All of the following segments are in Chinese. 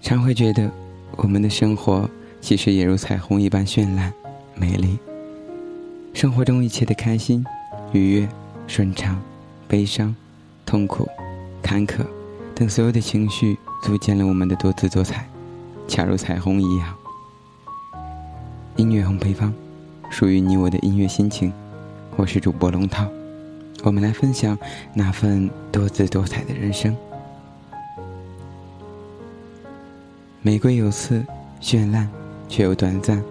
常会觉得，我们的生活其实也如彩虹一般绚烂、美丽。生活中一切的开心、愉悦、顺畅、悲伤、痛苦、坎坷等所有的情绪，组建了我们的多姿多彩，恰如彩虹一样。音乐红配方，属于你我的音乐心情。我是主播龙涛，我们来分享那份多姿多彩的人生。玫瑰有刺，绚烂却又短暂。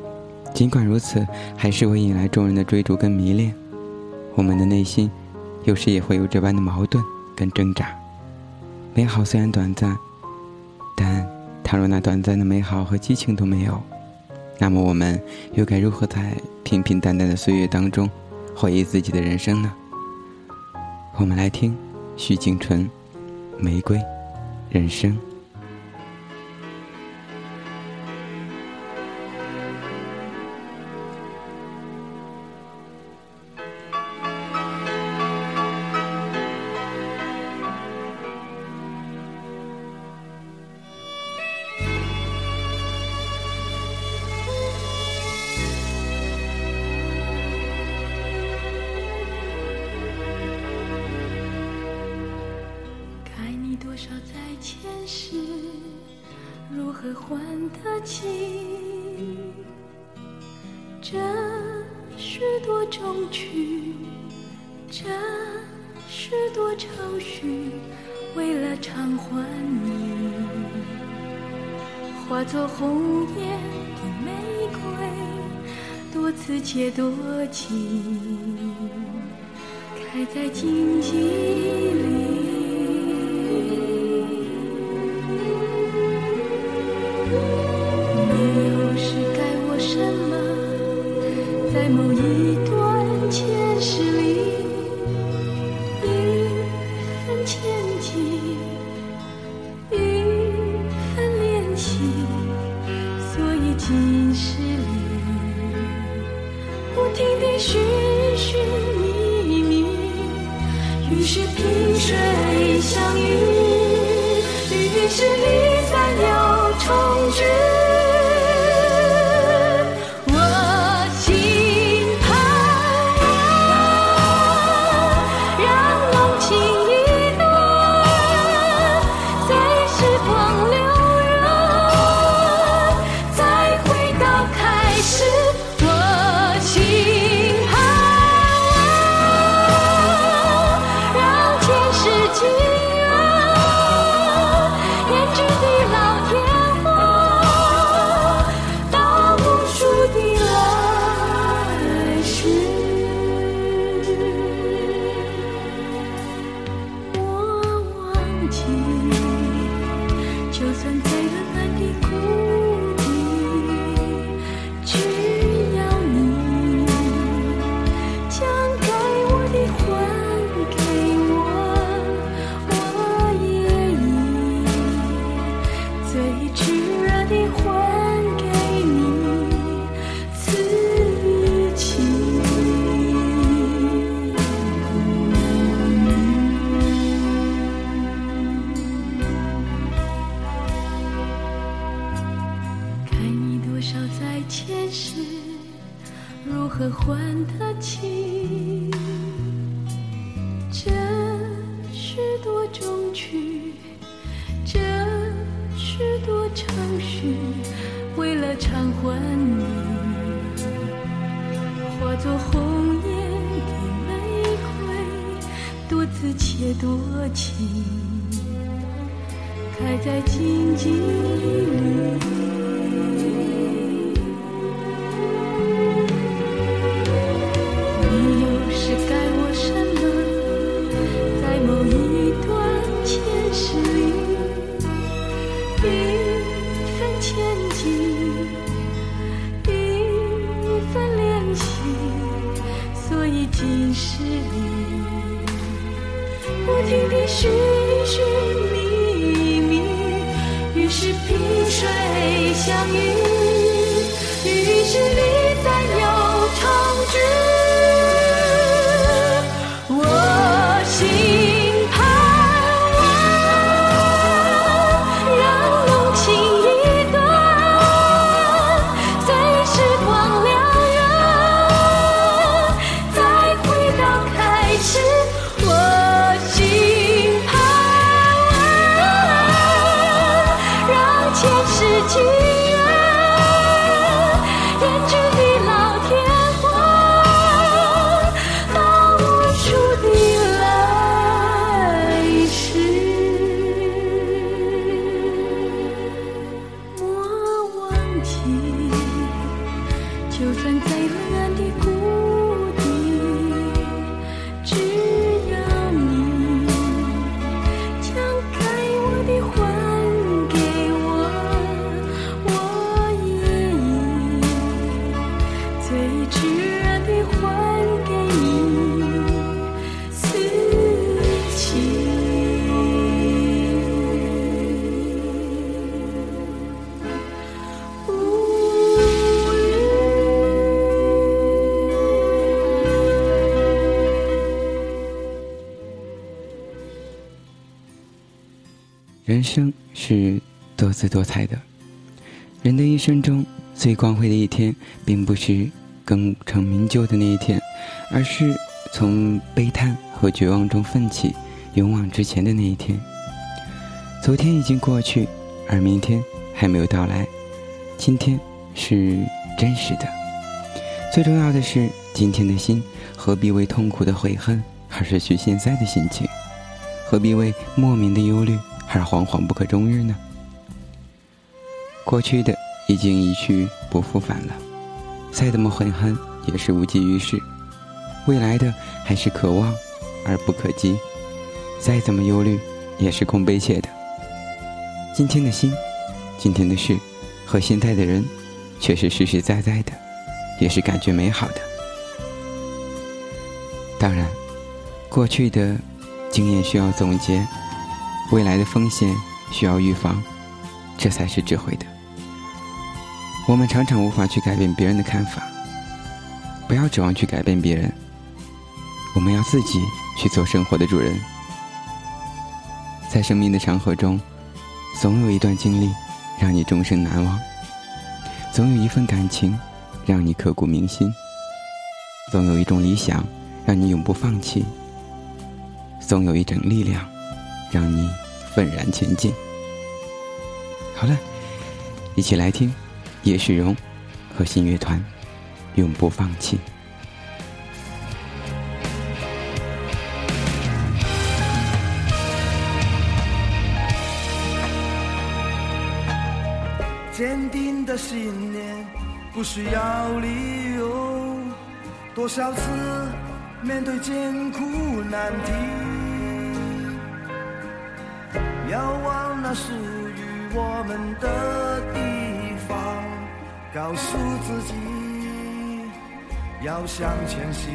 尽管如此，还是会引来众人的追逐跟迷恋。我们的内心，有时也会有这般的矛盾跟挣扎。美好虽然短暂，但倘若那短暂的美好和激情都没有，那么我们又该如何在平平淡淡的岁月当中，回忆自己的人生呢？我们来听徐静纯《玫瑰人生》。午夜的玫瑰多刺且多情开在荆棘里。你又是该我什么在某一段还得起？这是多衷曲，这是多愁绪，为了偿还你，化作红艳的玫瑰，多姿且多情，开在荆棘里。今是你，不停地寻寻觅觅，于是萍水相遇，于是离就算在远远的孤人生是多姿多彩的。人的一生中最光辉的一天，并不是功成名就的那一天，而是从悲叹和绝望中奋起、勇往直前的那一天。昨天已经过去，而明天还没有到来。今天是真实的。最重要的是，今天的心何必为痛苦的悔恨而失去现在的心情？何必为莫名的忧虑？而惶惶不可终日呢？过去的已经一去不复返了，再怎么悔恨也是无济于事；未来的还是可望而不可及，再怎么忧虑也是空悲切的。今天的心，今天的事，和现在的人，却是实实在在的，也是感觉美好的。当然，过去的经验需要总结。未来的风险需要预防，这才是智慧的。我们常常无法去改变别人的看法，不要指望去改变别人，我们要自己去做生活的主人。在生命的长河中，总有一段经历让你终生难忘，总有一份感情让你刻骨铭心，总有一种理想让你永不放弃，总有一种力量让你。愤然前进。好了，一起来听叶世荣和新乐团《永不放弃》。坚定的信念不需要理由，多少次面对艰苦难题。遥望那属于我们的地方，告诉自己要向前行。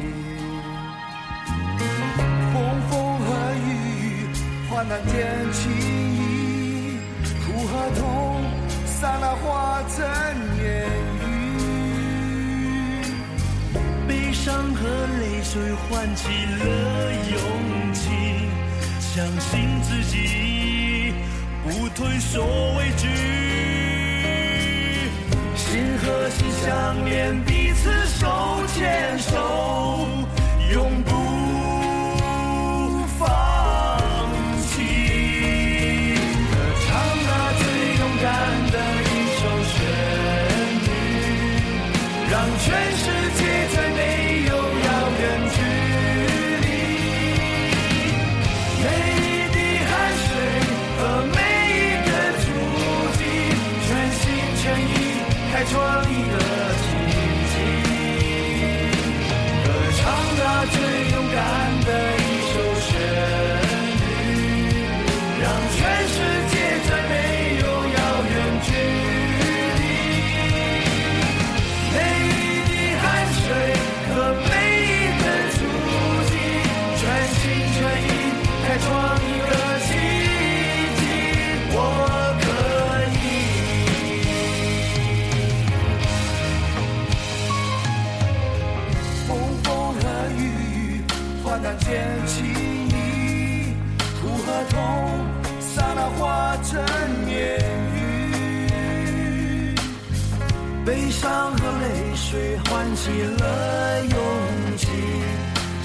风风和雨。雨，患难见情谊，苦和痛，刹那化成言语。悲伤和泪水唤起了勇气，相信自己。不退缩，畏惧，心和心相连，彼此手牵手，永唱那难见情谊，苦和痛，刹那化成烟雨。悲伤和泪水唤起了勇气，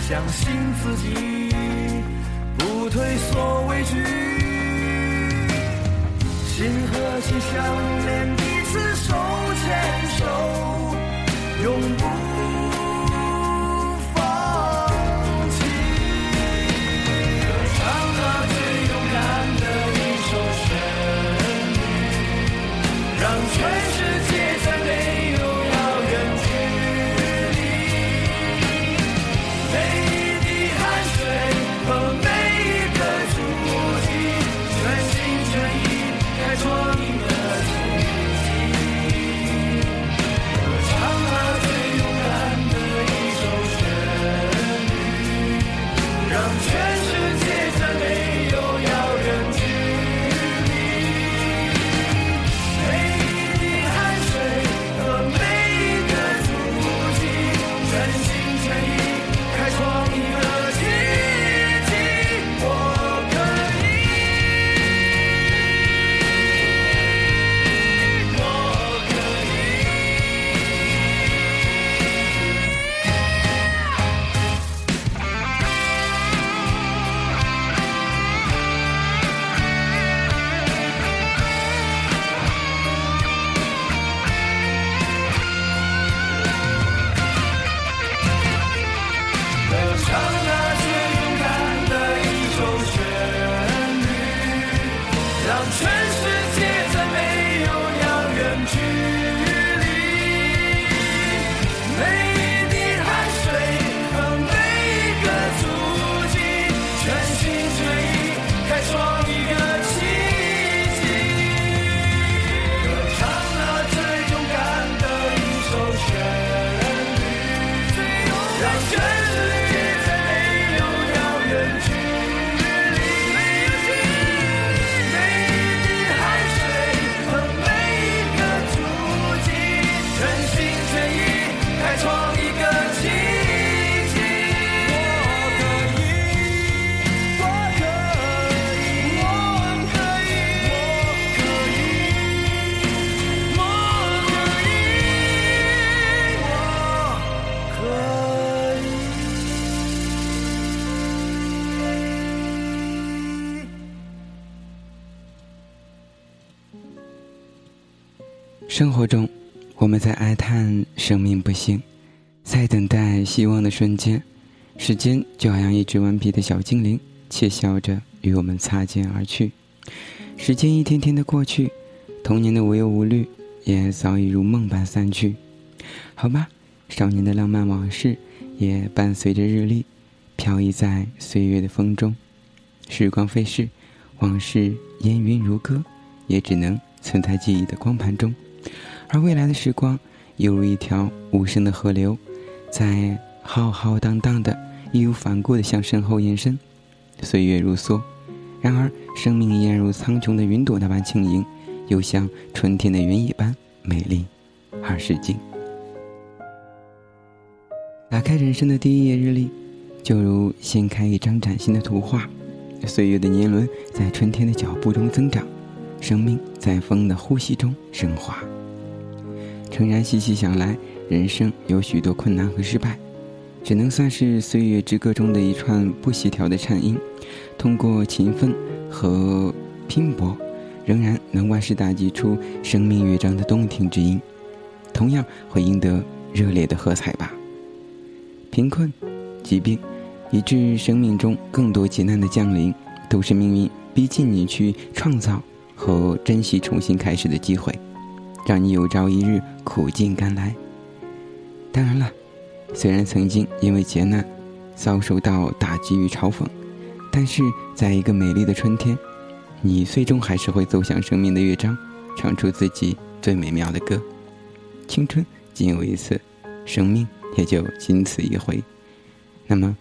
相信自己，不退缩畏惧。心和心相连，彼此手牵手，永幸，在等待希望的瞬间，时间就好像一只顽皮的小精灵，窃笑着与我们擦肩而去。时间一天天的过去，童年的无忧无虑也早已如梦般散去。好吧，少年的浪漫往事也伴随着日历，飘逸在岁月的风中。时光飞逝，往事烟云如歌，也只能存在记忆的光盘中。而未来的时光，犹如一条无声的河流，在浩浩荡荡的、义无反顾的向身后延伸。岁月如梭，然而生命依然如苍穹的云朵那般轻盈，又像春天的原野般美丽而诗境。打开人生的第一页日历，就如掀开一张崭新的图画。岁月的年轮在春天的脚步中增长，生命在风的呼吸中升华。诚然，细细想来，人生有许多困难和失败，只能算是岁月之歌中的一串不协调的颤音。通过勤奋和拼搏，仍然能万事打击出生命乐章的动听之音，同样会赢得热烈的喝彩吧。贫困、疾病，以致生命中更多劫难的降临，都是命运逼近你去创造和珍惜重新开始的机会。让你有朝一日苦尽甘来。当然了，虽然曾经因为劫难遭受到打击与嘲讽，但是在一个美丽的春天，你最终还是会奏响生命的乐章，唱出自己最美妙的歌。青春仅有一次，生命也就仅此一回。那么，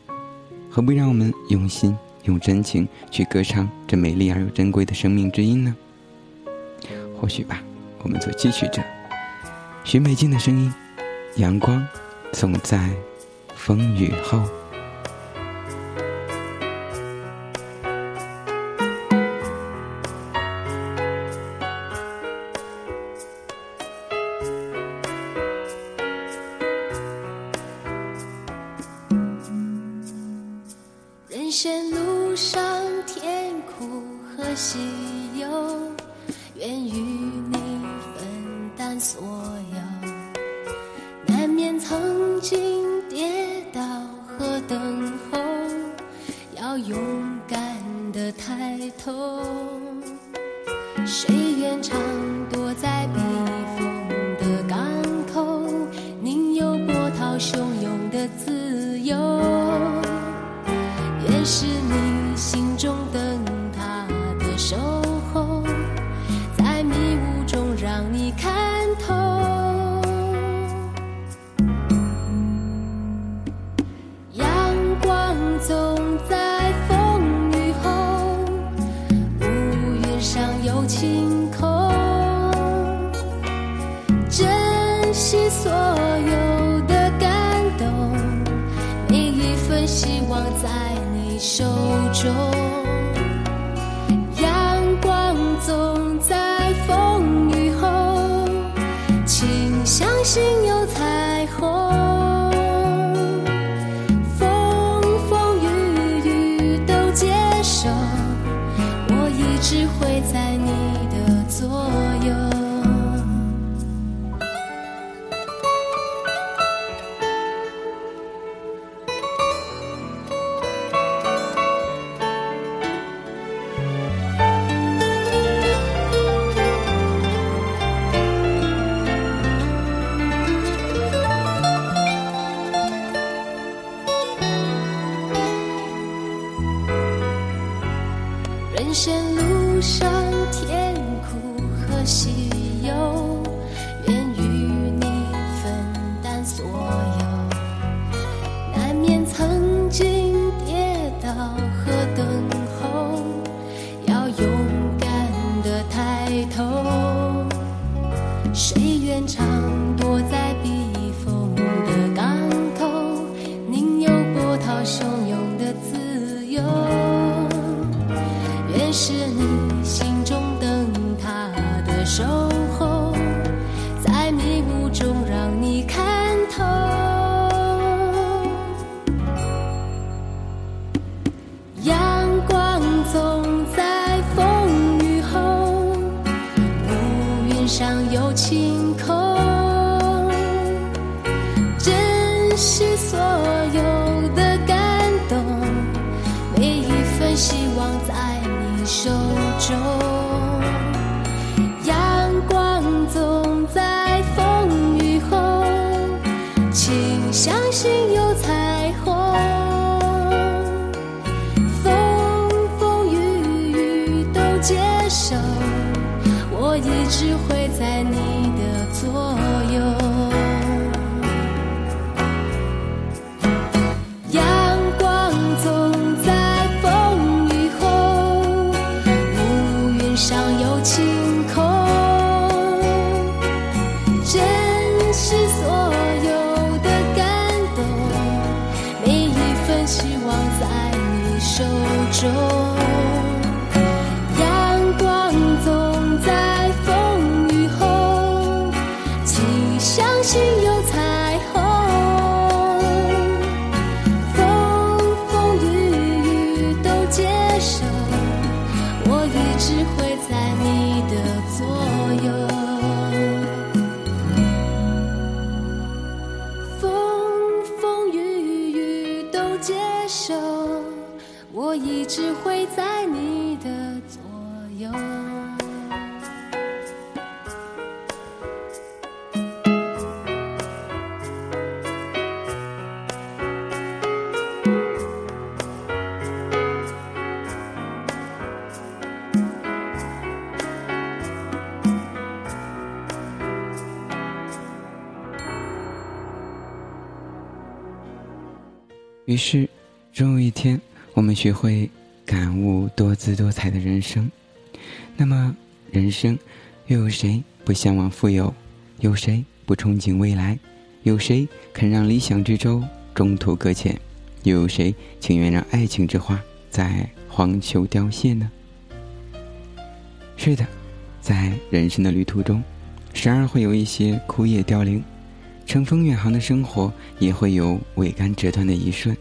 何不让我们用心、用真情去歌唱这美丽而又珍贵的生命之音呢？或许吧。我们所汲取着许美静的声音，阳光总在风雨后。人生路上甜苦和喜上有晴空。珍惜所有的感动，每一份希望在你手中。人生路上甜苦和喜忧，只会在你请是，终有一天，我们学会感悟多姿多彩的人生。那么，人生又有谁不向往富有？有谁不憧憬未来？有谁肯让理想之舟中途搁浅？又有谁情愿让爱情之花在荒丘凋谢呢？是的，在人生的旅途中，时而会有一些枯叶凋零。乘风远航的生活也会有桅杆折断的一瞬。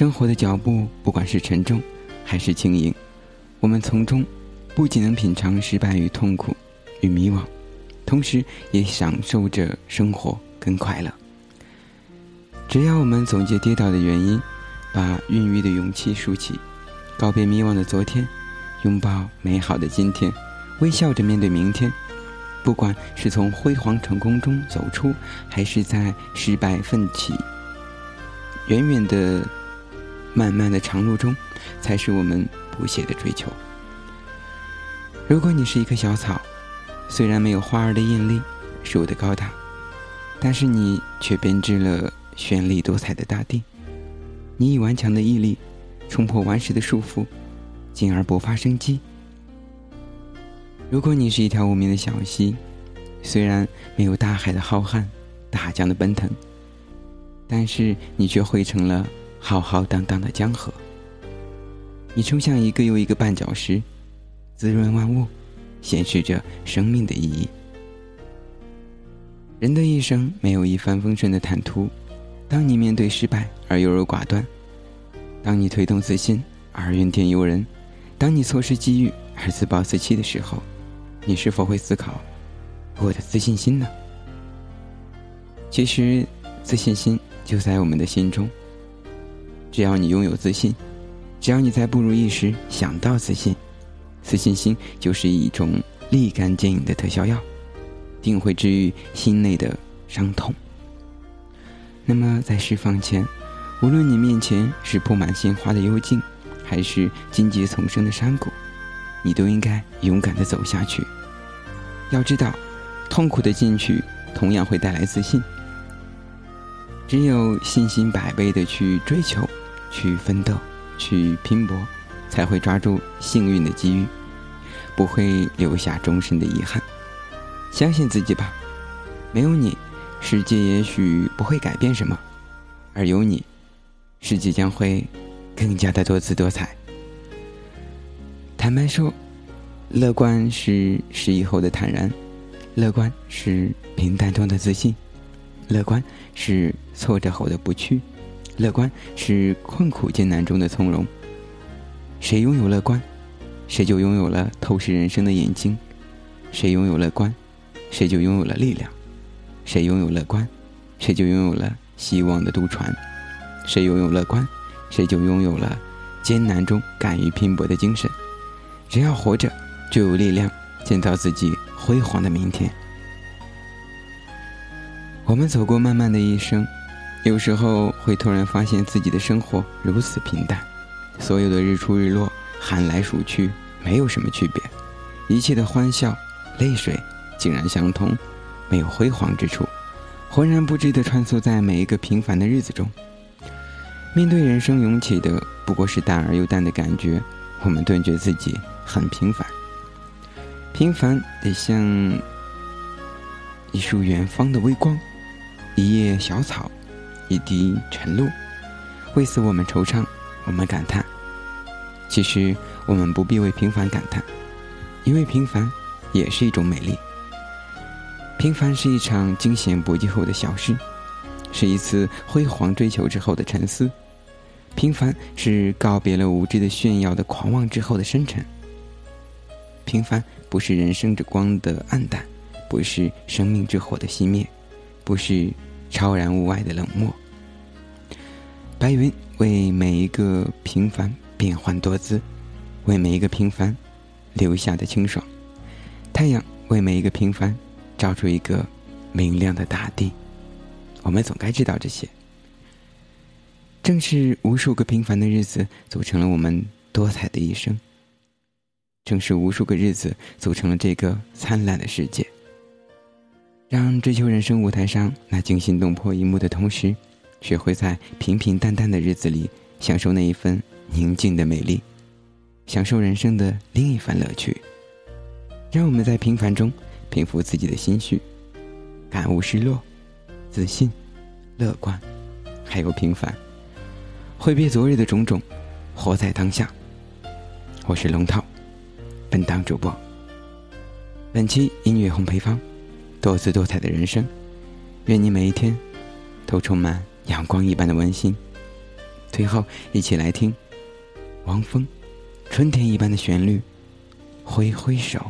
生活的脚步，不管是沉重还是轻盈，我们从中不仅能品尝失败与痛苦与迷惘，同时也享受着生活跟快乐。只要我们总结跌倒的原因，把孕育的勇气竖起，告别迷惘的昨天，拥抱美好的今天，微笑着面对明天。不管是从辉煌成功中走出，还是在失败奋起，远远的、漫漫的长路中，才是我们不懈的追求。如果你是一棵小草，虽然没有花儿的艳丽、树的高大，但是你却编织了绚丽多彩的大地。你以顽强的毅力，冲破顽石的束缚，进而勃发生机。如果你是一条无名的小溪，虽然没有大海的浩瀚、大江的奔腾，但是你却汇成了浩浩荡荡的江河。你冲向一个又一个绊脚石，滋润万物，显示着生命的意义。人的一生没有一帆风顺的坦途，当你面对失败而优柔寡断，当你推动自信而怨天尤人，当你错失机遇而自暴自弃的时候，你是否会思考我的自信心呢？其实，自信心就在我们的心中。只要你拥有自信，只要你在不如意时想到自信，自信心就是一种立竿见影的特效药，定会治愈心内的伤痛。那么，在释放前，无论你面前是铺满鲜花的幽径，还是荆棘丛生的山谷，你都应该勇敢的走下去。要知道，痛苦的进取同样会带来自信。只有信心百倍的去追求、去奋斗、去拼搏，才会抓住幸运的机遇，不会留下终身的遗憾。相信自己吧，没有你，世界也许不会改变什么；而有你，世界将会更加的多姿多彩。坦白说，乐观是失意后的坦然，乐观是平淡中的自信，乐观是挫折后的不屈，乐观是困苦艰难中的从容。谁拥有乐观，谁就拥有了透视人生的眼睛；谁拥有乐观，谁就拥有了力量；谁拥有乐观，谁就拥有了希望的渡船；谁拥有乐观，谁就拥有了艰难中敢于拼搏的精神。只要活着，就有力量建造自己辉煌的明天。我们走过漫漫的一生，有时候会突然发现自己的生活如此平淡，所有的日出日落、寒来暑去，没有什么区别，一切的欢笑、泪水竟然相通，没有辉煌之处，浑然不知地穿梭在每一个平凡的日子中。面对人生涌起的不过是淡而又淡的感觉，我们顿觉自己很平凡。平凡得像一束远方的微光。一叶小草，一滴晨露，为此我们惆怅，我们感叹。其实我们不必为平凡感叹，因为平凡也是一种美丽。平凡是一场惊险搏击后的小事，是一次辉煌追求之后的沉思。平凡是告别了无知的炫耀的狂妄之后的深沉。平凡不是人生之光的暗淡，不是生命之火的熄灭，不是。超然物外的冷漠。白云为每一个平凡变幻多姿，为每一个平凡留下的清爽；太阳为每一个平凡照出一个明亮的大地。我们总该知道这些。正是无数个平凡的日子组成了我们多彩的一生。正是无数个日子组成了这个灿烂的世界。让追求人生舞台上那惊心动魄一幕的同时，学会在平平淡淡的日子里享受那一份宁静的美丽，享受人生的另一番乐趣。让我们在平凡中平复自己的心绪，感悟失落，自信，乐观，还有平凡，挥别昨日的种种，活在当下。我是龙涛，本档主播。本期音乐烘焙坊。多姿多彩的人生，愿你每一天都充满阳光一般的温馨。最后，一起来听王峰春天一般的旋律，挥挥手。